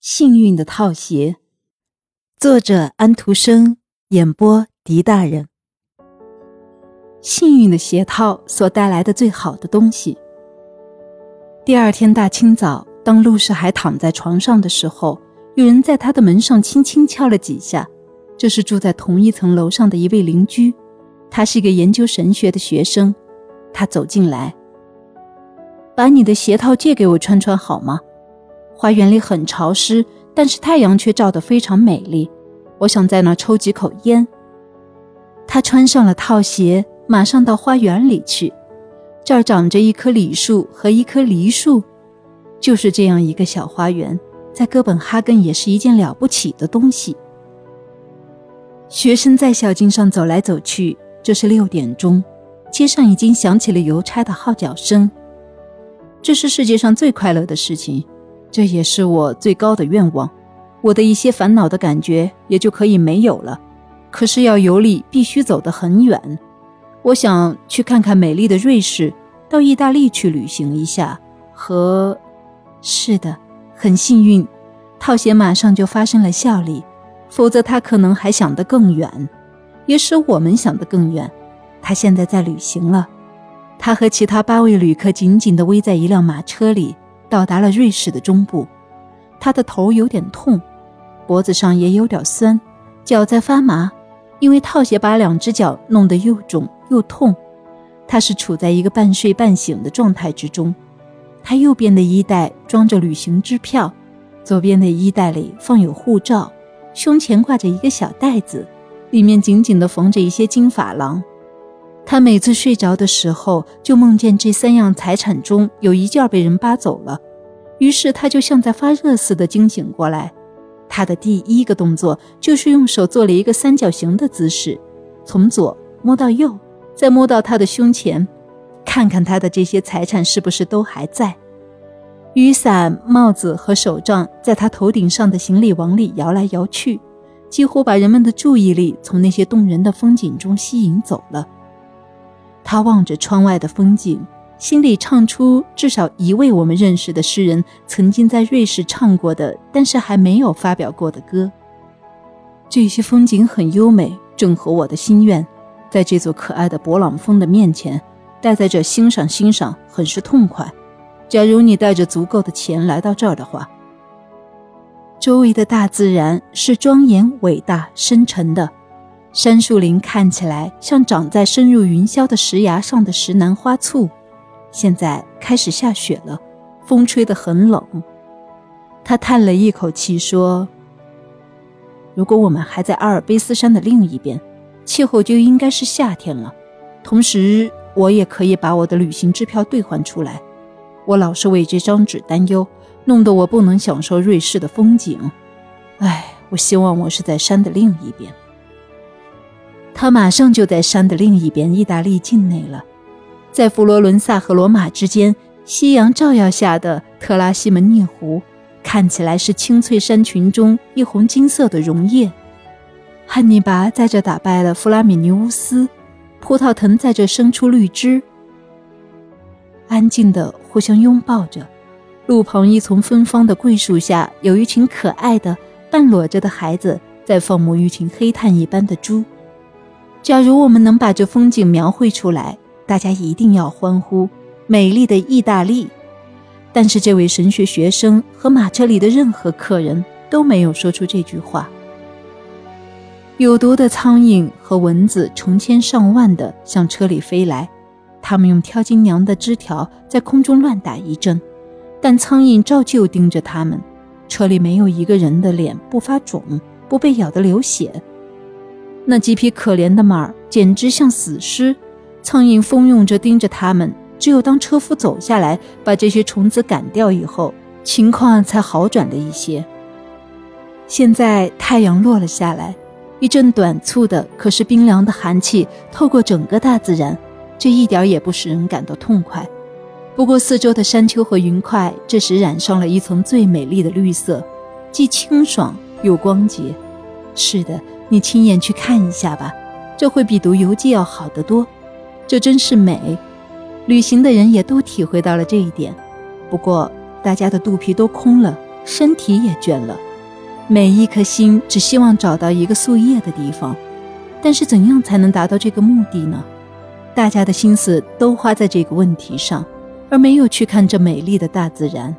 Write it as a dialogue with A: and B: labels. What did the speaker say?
A: 幸运的套鞋，作者安徒生，演播狄大人。幸运的鞋套所带来的最好的东西。第二天大清早，当陆氏还躺在床上的时候，有人在他的门上轻轻敲了几下。这是住在同一层楼上的一位邻居，他是一个研究神学的学生。他走进来，把你的鞋套借给我穿穿好吗？花园里很潮湿，但是太阳却照得非常美丽。我想在那抽几口烟。他穿上了套鞋，马上到花园里去。这儿长着一棵李树和一棵梨树，就是这样一个小花园，在哥本哈根也是一件了不起的东西。学生在小径上走来走去，这是六点钟，街上已经响起了邮差的号角声。这是世界上最快乐的事情。这也是我最高的愿望，我的一些烦恼的感觉也就可以没有了。可是要游历，必须走得很远。我想去看看美丽的瑞士，到意大利去旅行一下。和，是的，很幸运，套鞋马上就发生了效力，否则他可能还想得更远，也使我们想得更远。他现在在旅行了，他和其他八位旅客紧紧地偎在一辆马车里。到达了瑞士的中部，他的头有点痛，脖子上也有点酸，脚在发麻，因为套鞋把两只脚弄得又肿又痛。他是处在一个半睡半醒的状态之中。他右边的衣袋装着旅行支票，左边的衣袋里放有护照，胸前挂着一个小袋子，里面紧紧地缝着一些金珐琅。他每次睡着的时候，就梦见这三样财产中有一件被人扒走了，于是他就像在发热似的惊醒过来。他的第一个动作就是用手做了一个三角形的姿势，从左摸到右，再摸到他的胸前，看看他的这些财产是不是都还在。雨伞、帽子和手杖在他头顶上的行李网里摇来摇去，几乎把人们的注意力从那些动人的风景中吸引走了。他望着窗外的风景，心里唱出至少一位我们认识的诗人曾经在瑞士唱过的，但是还没有发表过的歌。这些风景很优美，正合我的心愿。在这座可爱的勃朗峰的面前，待在这欣赏欣赏，很是痛快。假如你带着足够的钱来到这儿的话，周围的大自然是庄严、伟大、深沉的。杉树林看起来像长在深入云霄的石崖上的石楠花簇。现在开始下雪了，风吹得很冷。他叹了一口气说：“如果我们还在阿尔卑斯山的另一边，气候就应该是夏天了。同时，我也可以把我的旅行支票兑换出来。我老是为这张纸担忧，弄得我不能享受瑞士的风景。唉，我希望我是在山的另一边。”他马上就在山的另一边，意大利境内了，在佛罗伦萨和罗马之间，夕阳照耀下的特拉西门涅湖，看起来是青翠山群中一红金色的溶液。汉尼拔在这打败了弗拉米尼乌斯，葡萄藤在这生出绿枝，安静的互相拥抱着。路旁一丛芬芳的桂树下，有一群可爱的半裸着的孩子在放牧一群黑炭一般的猪。假如我们能把这风景描绘出来，大家一定要欢呼“美丽的意大利”。但是这位神学学生和马车里的任何客人都没有说出这句话。有毒的苍蝇和蚊子成千上万的向车里飞来，他们用挑金娘的枝条在空中乱打一阵，但苍蝇照旧盯着他们。车里没有一个人的脸不发肿，不被咬得流血。那几匹可怜的马儿简直像死尸，苍蝇蜂拥着盯着他们。只有当车夫走下来，把这些虫子赶掉以后，情况才好转了一些。现在太阳落了下来，一阵短促的可是冰凉的寒气透过整个大自然，这一点也不使人感到痛快。不过四周的山丘和云块这时染上了一层最美丽的绿色，既清爽又光洁。是的。你亲眼去看一下吧，这会比读游记要好得多。这真是美，旅行的人也都体会到了这一点。不过大家的肚皮都空了，身体也倦了。每一颗心只希望找到一个宿夜的地方，但是怎样才能达到这个目的呢？大家的心思都花在这个问题上，而没有去看这美丽的大自然。